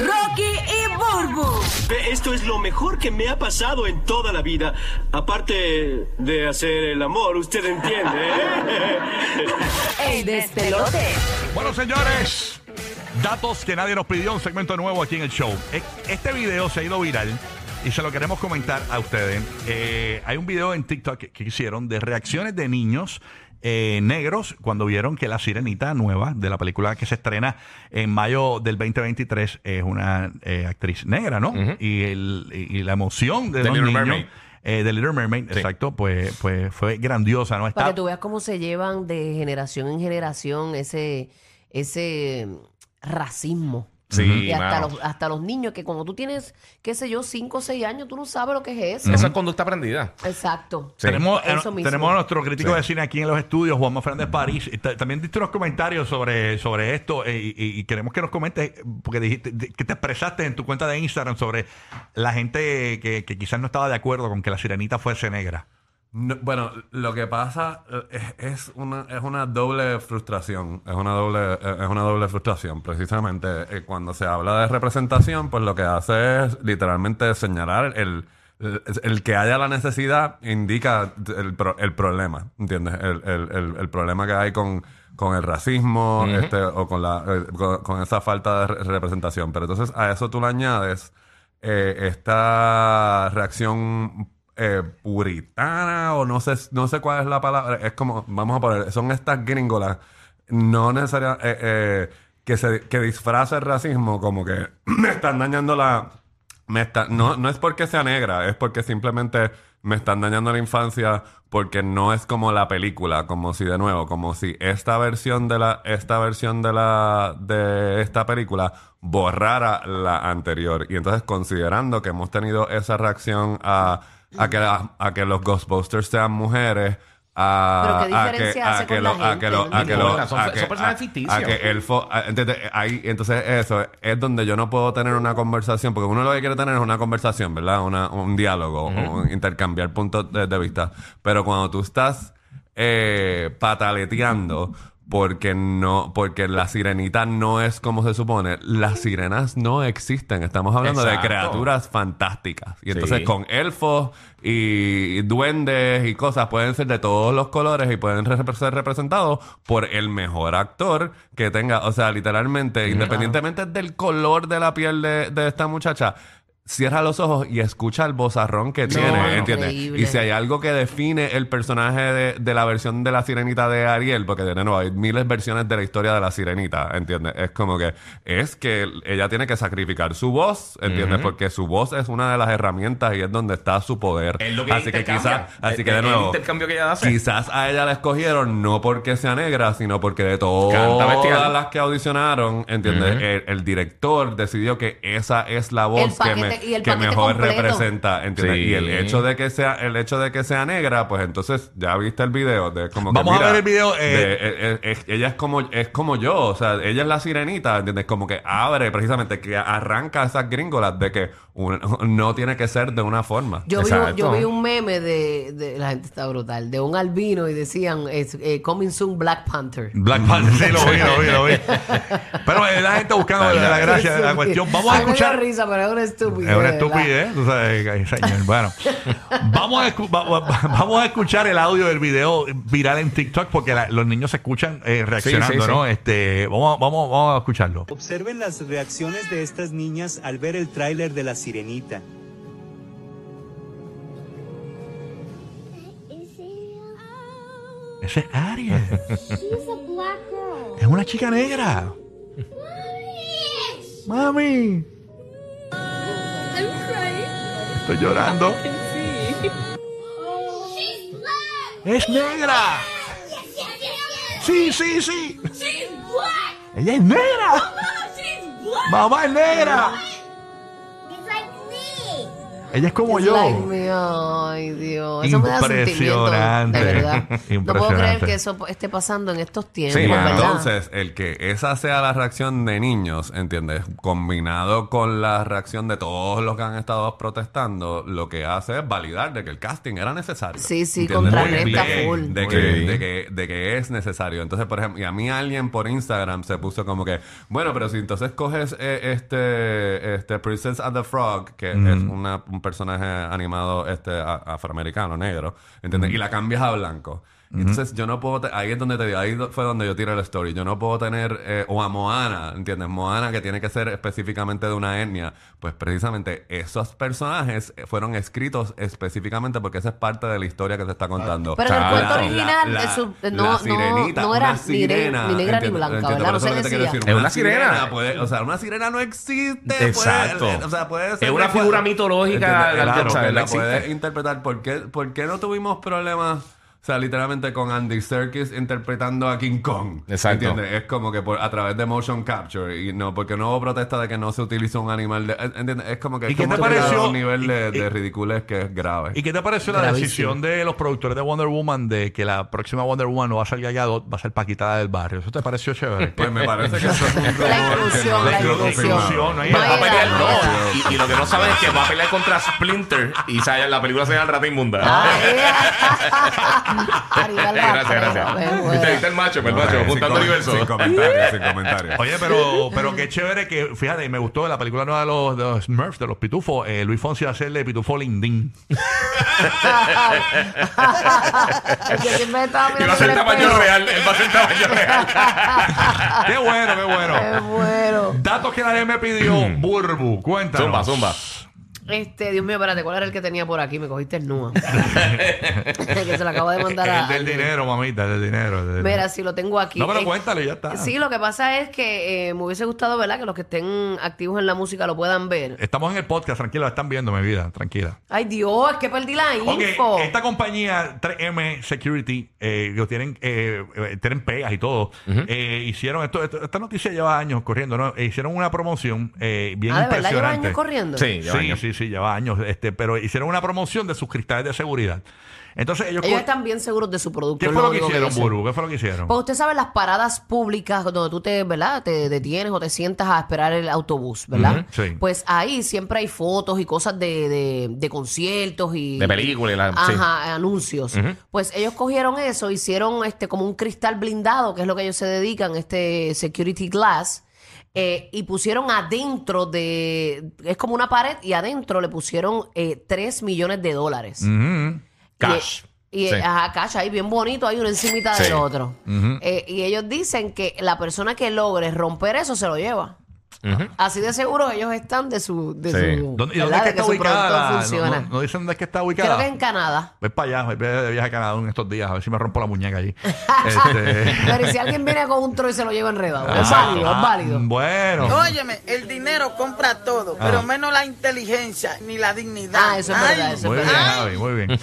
Rocky y Burbu. Esto es lo mejor que me ha pasado en toda la vida. Aparte de hacer el amor, usted entiende. ¿eh? El despelote. Bueno, señores, datos que nadie nos pidió, un segmento nuevo aquí en el show. E- Este video se ha ido viral y se lo queremos comentar a ustedes. Eh, hay un video en TikTok que, que hicieron de reacciones de niños eh, negros cuando vieron que la sirenita nueva de la película que se estrena en mayo del 2023 es una eh, actriz negra, ¿no? y, el- y la emoción de The los Little niños. Mermaid. eh, de Little Mermaid, exacto, pues, pues fue grandiosa, ¿no? Para Está, que tú veas cómo se llevan de generación en generación ese, ese racismo. Sí, y hasta mano. los, hasta los niños que cuando tú tienes, qué sé yo, 5 o 6 años, tú no sabes lo que es eso. Esa es conducta aprendida. Exacto. Tenemos, Eso eh, mismo. tenemos a nuestro crítico Sí. de cine aquí en los estudios, Juanma Fernández París. Y ta- También diste unos comentarios sobre, sobre esto eh, y, y- y queremos que nos comentes, porque dijiste que te expresaste en tu cuenta de Instagram sobre la gente que, que quizás no estaba de acuerdo con que la sirenita fuese negra. No, bueno, lo que pasa eh, es, es una es una doble frustración, es una doble eh, es una doble frustración. Precisamente eh, cuando se habla de representación, pues lo que hace es literalmente señalar el el, el que haya la necesidad indica el, el problema, ¿entiendes? El, el- el- el problema que hay con, con el racismo este, o con, la, con, con esa falta de re- representación. Pero entonces a eso tú le añades eh, esta reacción eh, puritana o no sé, no sé cuál es la palabra. Es como, vamos a poner, son estas gringolas, no necesariamente, eh, eh, que, se, que disfraza el racismo como que me están dañando la... Me está, no, no es porque sea negra, es porque simplemente me están dañando la infancia porque no es como la película, como si de nuevo, como si esta versión de la, esta versión de la, de esta película borrara la anterior. Y entonces considerando que hemos tenido esa reacción a, a que, la- a que los Ghostbusters sean mujeres, a, Pero ¿qué a que, diferencia a hace que con lo- la a que lo- gente? a que No lo- importa, son- a son que- personajes a- ficticios. a que el fo- a- entonces, ahí, entonces eso es donde yo no puedo tener una conversación, porque uno lo que quiere tener es una conversación, ¿verdad? Una, un diálogo, intercambiar puntos de, de vista. Pero cuando tú estás eh, pataleteando porque no, porque la sirenita no es como se supone, las sirenas no existen. Estamos hablando Exacto. de criaturas fantásticas. Y entonces Sí. con elfos y duendes y cosas pueden ser de todos los colores y pueden re- ser representados por el mejor actor que tenga, o sea, literalmente, independientemente del color de la piel de, de esta muchacha. Cierra los ojos y escucha el bozarrón que tiene, no, ¿entiendes? increíble. Y si hay algo que define el personaje de, de la versión de la sirenita de Ariel, porque de nuevo hay miles de versiones de la historia de la sirenita, ¿entiendes? Es como que es que ella tiene que sacrificar su voz, ¿entiendes? Porque su voz es una de las herramientas y es donde está su poder. Es lo que así que quizás, así El- que de el nuevo, intercambio que ella hace. quizás a ella la escogieron no porque sea negra, sino porque de todas las que audicionaron, ¿entiendes? el, el director decidió que esa es la voz El que, paquete- y el que mejor completo. representa, ¿entiendes? Sí. Y el hecho de que sea el hecho de que sea negra, pues entonces ya viste el video de como que Vamos a ver el video, eh, de- eh, eh, ella es como es como yo, o sea, ella es la sirenita, ¿entiendes? Como que abre precisamente que arranca esas gringolas de que un- no tiene que ser de una forma. Yo vi, un- yo vi un meme de, de- la gente está brutal, de un albino y decían es, eh, Coming Soon Black Panther. Black Panther, sí, lo vi, lo vi, lo vi. Pero eh, la gente buscando la, la gracia de la cuestión. Vamos a escuchar. risa, pero es una estupidez. Es una estupidez, tú sabes, señor. Bueno, vamos a, escu- va- va- vamos a escuchar el audio del video viral en TikTok porque la- los niños se escuchan eh, reaccionando, Sí, sí, ¿no? Este, vamos, vamos, vamos a escucharlo. Observen las reacciones de estas niñas al ver el tráiler de La Sirenita. Ese es Ariel. She's a black girl. Es una chica negra. Mami. Estoy llorando. She's black. Es negra. Sí, sí, sí. yes. She's black. Ella es negra. Mamá es negra. It's like me. Ella es como yo. Ay, Dios. Eso me da sentimiento. De verdad. No puedo creer que eso esté pasando en estos tiempos, Sí, ¿verdad? entonces el que esa sea la reacción de niños, ¿entiendes? Combinado con la reacción de todos los que han estado protestando, lo que hace es validar de que el casting era necesario. Sí, sí, contrarresta De que- full. De que, de, que, de que es necesario. Entonces, por ejemplo, y a mí alguien por Instagram se puso como que, bueno, pero si entonces coges eh, este, este Princess and the Frog, que es una- un personaje animado este a- afroamericano, negro, ¿entiendes? Y la cambias a blanco. Entonces yo no puedo, ahí es donde te digo, ahí fue donde yo tiré la story. Yo no puedo tener, eh, o a Moana, ¿entiendes? Moana que tiene que ser específicamente de una etnia. Pues precisamente esos personajes eh, fueron escritos específicamente porque esa es parte de la historia que se está contando. Pero en el La- cuento la- original, la- eso, la no, no, sirenita, no una era sirena, ni negra ni blanca, ¿verdad? No eso decía. decir. Es una sirena. puede- o sea, una sirena no existe. puede- Exacto. o sea, puede ser Es una figura mitológica, claro, la no puedes interpretar. ¿Por qué, ¿Por qué no tuvimos problemas? O sea, literalmente con Andy Serkis interpretando a King Kong. Exacto. ¿Entiendes? Es como que por, a través de motion capture. Y no, porque no hubo protesta de que no se utiliza un animal. De, ¿Entiendes? Es como que ¿Y es qué como te pareció? un nivel de, de ridiculez que es grave. ¿Y qué te pareció la decisión de los productores de Wonder Woman de que la próxima Wonder Woman no va a ser Gal Gadot, va a ser Paquita del barrio? ¿Eso te pareció chévere? Pues me parece que eso es un rumor La inclusión, no la ha sido inclusión. confirmado. no hay- No Va a pelear, no. Y, y lo que no saben es que va a pelear contra Splinter y la película se llama El Rata Inmunda. Arriba el gracias, gracias. Viste, viste el macho, el No, macho, sin juntando universo. Sin comentarios, sin comentarios. Oye, pero, pero qué chévere que, fíjate, me gustó la película nueva de los, de los Smurfs, de los pitufos. eh, Luis Fonsi va a hacerle pitufo lindín. Siempre estaba Y va a ser el tamaño espejo. real. Él va a ser tamaño real. qué bueno, qué bueno. Me muero. Datos que nadie me pidió, Burbu, cuéntanos. Zumba, zumba. Este, Dios mío, espérate, ¿cuál era el que tenía por aquí? Me cogiste el nua. que se lo acabo de mandar a. El del dinero, mamita, el del dinero. el del dinero. Mira, si lo tengo aquí. No, pero Eh, cuéntale, ya está. Sí, lo que pasa es que eh, me hubiese gustado, ¿verdad? Que los que estén activos en la música lo puedan ver. Estamos en el podcast, tranquila, lo están viendo, mi vida, tranquila. Ay, Dios, es que perdí la Ok, info. esta compañía 3M Security, eh, que tienen, eh, eh, tienen pegas y todo, eh, hicieron esto, esto- esta noticia lleva años corriendo, ¿no? Eh, hicieron una promoción eh, bien ah, ¿de verdad lleva impresionante. años corriendo? Sí, lleva Sí, años. sí, sí, lleva años, este, pero hicieron una promoción de sus cristales de seguridad. Entonces ellos, Ellos están bien seguros de su producto. ¿qué fue lo que hicieron, sé. Buru? ¿Qué fue lo que hicieron? Pues usted sabe las paradas públicas donde tú te, ¿verdad? Te detienes o te sientas a esperar el autobús, ¿verdad? Sí. Pues ahí siempre hay fotos y cosas de, de, de conciertos y... De películas y la- sí. Ajá, anuncios. Pues ellos cogieron eso, hicieron este como un cristal blindado, que es lo que ellos se dedican, este security glass. Eh, y pusieron adentro de... Es como una pared y adentro le pusieron eh, 3 millones de dólares. Cash. Y, y, Sí. ajá, cash, ahí bien bonito, hay uno encimita Sí. del otro. Eh, y ellos dicen que la persona que logre romper eso se lo lleva. Así de seguro ellos están de su, de Sí. su, ¿Dónde, ¿Y dónde ¿verdad? es que está ubicada? No, funciona. no- no dicen dónde es que está ubicada. Creo que en Canadá. Voy para allá, voy de viaje a Canadá en estos días, a ver si me rompo la muñeca allí. Este- Pero ¿y si alguien viene con un tro y se lo lleva enredado, es Ah, válido, es válido. Bueno. Óyeme, el dinero compra todo, pero menos la inteligencia ni la dignidad. Ah, eso es Ay, verdad, eso Muy es bien. Javi, muy bien.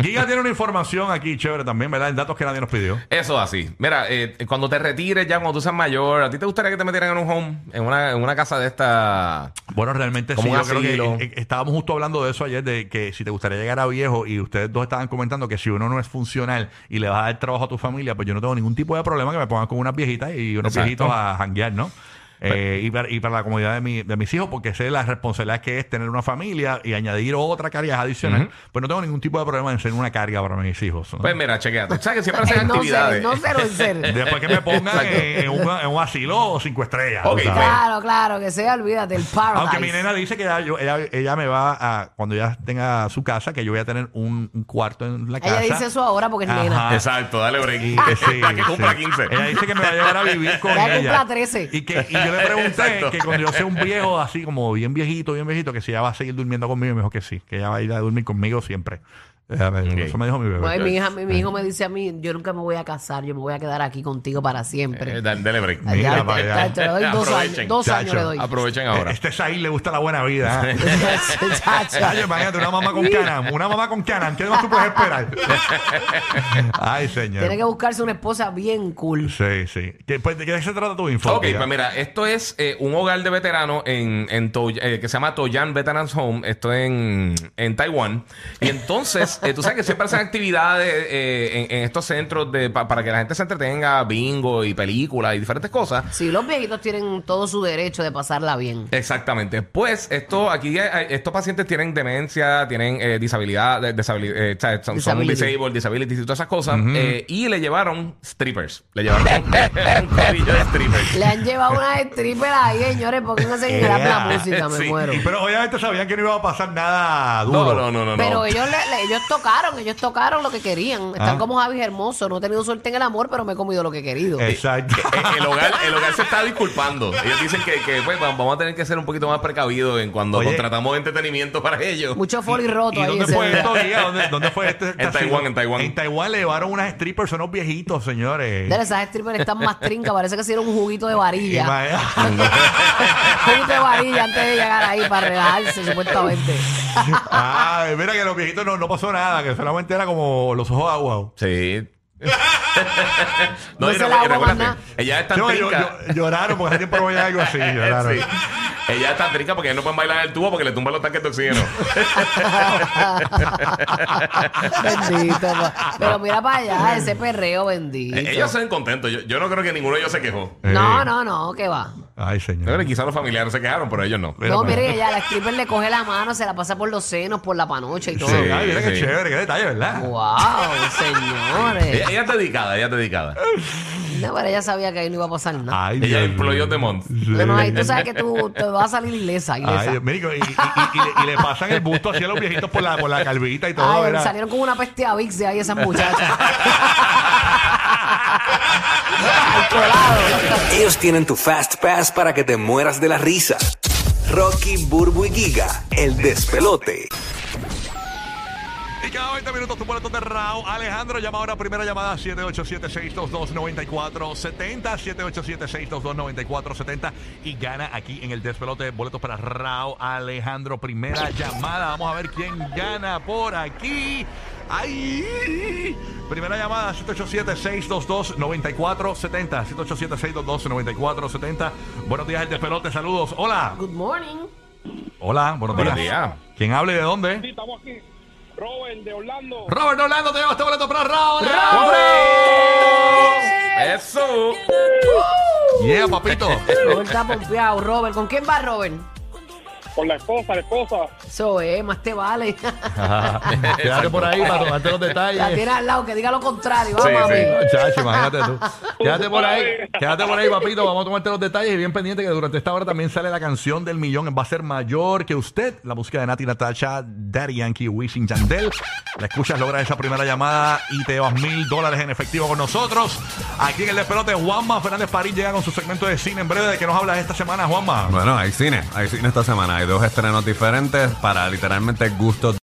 Giga tiene una información aquí chévere también, ¿verdad? En datos que nadie nos pidió. Eso así. Mira, eh, cuando te retires ya, cuando tú seas mayor, ¿a ti te gustaría que te metieran en un home? En una, en una casa de esta... Bueno, realmente sí, yo creo que eh, estábamos justo hablando de eso ayer, de que si te gustaría llegar a viejo y ustedes dos estaban comentando que si uno no es funcional y le vas a dar trabajo a tu familia, pues yo no tengo ningún tipo de problema que me pongan con unas viejitas y unos Exacto. viejitos a janguear, ¿no? Eh, y, para, y para la comodidad de, mi- de mis hijos, porque sé la responsabilidad que es tener una familia y añadir otra carga adicional, pues no tengo ningún tipo de problema en ser una carga para mis hijos. ¿no? Pues mira, chequeate. ¿Sabes que siempre hacen no sé, actividades? no sé, no sé. Después que me pongan en, en un, en un asilo o cinco estrellas. Claro, claro, que sea, olvídate, el paradise. Aunque mi nena dice que ella, yo- ella, ella me va a, cuando ya tenga su casa, que yo voy a tener un, un cuarto en la casa. Ella dice eso ahora porque es Ajá. nena. Exacto, dale break. Eh, sí, que cumpla sí. 15. Ella dice que me va a llevar a vivir con Ya ella. cumpla 13. Y, que, y yo le pregunté que cuando yo sea un viejo así como bien viejito, bien viejito, que si ella va a seguir durmiendo conmigo, me dijo que sí, que ella va a ir a dormir conmigo siempre. Eso me dijo mi bebé. Mi, hija, mi, mi hijo me dice a mí, yo nunca me voy a casar, yo me voy a quedar aquí contigo para siempre. Eh, dale, dale break. Mira, ya, para ya, le doy dos Aprovechen. años, dos años le doy. Aprovechen ahora. Este Saí le gusta la buena vida. ¿eh? Imagínate, una mamá con Canan. Una mamá con Canan. ¿Qué más tú puedes esperar? Ay, señor. Tiene que buscarse una esposa bien cool. Sí, sí. ¿Qué, pues, ¿De qué se trata tu info? Ok, pues mira, esto es eh, un hogar de veteranos en, eh, que se llama Toyan Veterans Home. Esto en, en Taiwán. Y entonces, eh, tú sabes que siempre hacen actividades eh, en, en estos centros de, pa- para que la gente se entretenga, bingo y películas y diferentes cosas. Sí, los viejitos tienen todo su derecho de pasarla bien. Exactamente. Pues esto aquí estos pacientes tienen demencia, tienen eh, disabilidad, de- disabili- eh, son, son Disability. disabled, disabilities y todas esas cosas. eh, y le llevaron strippers. Le llevaron un corillo de strippers. Le han llevado unas strippers ahí, señores, porque no se graba la música, me Sí. muero. Pero obviamente sabían que no iba a pasar nada duro. No, no, no, no. Pero ellos le- le- ellos tocaron, ellos tocaron lo que querían. Están Ah. como Javi Hermoso. No he tenido suerte en el amor, pero me he comido lo que he querido. Exacto. Eh, el, hogar, el hogar se está disculpando. Ellos dicen que, que, pues, va- vamos a tener que ser un poquito más precavidos en cuando Oye. contratamos entretenimiento para ellos. Mucho foli roto ¿Y ahí. dónde ese fue día. esto? ¿Dónde, dónde fue este? En Taiwán, en Taiwán. En Taiwán le llevaron unas strippers, son unos viejitos, señores. Dale, esas strippers están más trincas. Parece que hicieron un juguito de varilla. Imagínate. juguito de varilla antes de llegar ahí para relajarse, supuestamente. Ay, mira que los viejitos no, no pasó nada, que solamente era como los ojos aguados. Sí. No y se la. Ella es tan No, yo- trinca. yo- lloraron porque hace tiempo no veía algo así. Lloraron. Sí. Ella es tan trinca porque no pueden bailar en el tubo porque le tumban los tanques de oxígeno. bendito. pa- Pero mira para allá, ese perreo bendito. Ellos se ven contentos. Yo, yo no creo que ninguno de ellos se quejó. No, no, no, que va. Ay, señor. que quizás los familiares se quejaron, pero ellos no. No, mire, allá. ella, la stripper le coge la mano, se la pasa por los senos, por la panocha y todo. Sí, ay, mira qué sí. chévere, qué detalle, ¿verdad? Wow, señores. Ella, ella es dedicada, ella es dedicada. No, pero ella sabía que ahí no iba a pasar nada. Ay, Ella mío. de Mont. No, no, ahí tú sabes que tú te vas a salir ilesa, ilesa. Ay, mira, y, y- y- y le, y le pasan el busto así a los viejitos por la, por la calvita y todo, Ay, salieron como una peste a Vix de ahí esas muchachas. Ellos tienen tu Fast Pass para que te mueras de la risa. Rocky, Burbu y Giga, el despelote. Y cada 20 minutos tu boleto de Raúl Alejandro. Llama ahora, primera llamada 787-622-9470. 787-622-9470. Y gana aquí en el despelote boletos para Raúl Alejandro. Primera llamada. Vamos a ver quién gana por aquí. ¡Ay! Primera llamada 787-622-9470. 787-622-9470. Buenos días, el despelote. Saludos. Hola. Good morning. Hola, buenos Buenos días. días. ¿Quién hable de dónde? estamos aquí. Robert de Orlando. Robert Orlando, te llevo este boleto para Raúl. Eso. Yeah, papito. Robert está pompeado. Robert, ¿con quién va Robert? Con la esposa, la esposa. Eso es, más te vale. Quédate por ahí para tomarte los La detalles. tiene al lado, que diga lo contrario. Sí, Vamos, sí. mami. Chacho, imagínate tú. Quédate por ahí, quédate por ahí, papito. Vamos a tomarte los detalles y bien pendiente que durante esta hora también sale la canción del millón. Va a ser mayor que usted. La música de Nati Natasha, Daddy Yankee, Wishing Yandel. La escuchas, logras esa primera llamada y te llevas mil dólares en efectivo con nosotros. Aquí en el despelote, Juanma Fernández París llega con su segmento de cine en breve. ¿De qué nos hablas esta semana, Juanma? Bueno, hay cine. Hay cine esta semana. Hay dos estrenos diferentes para literalmente gustos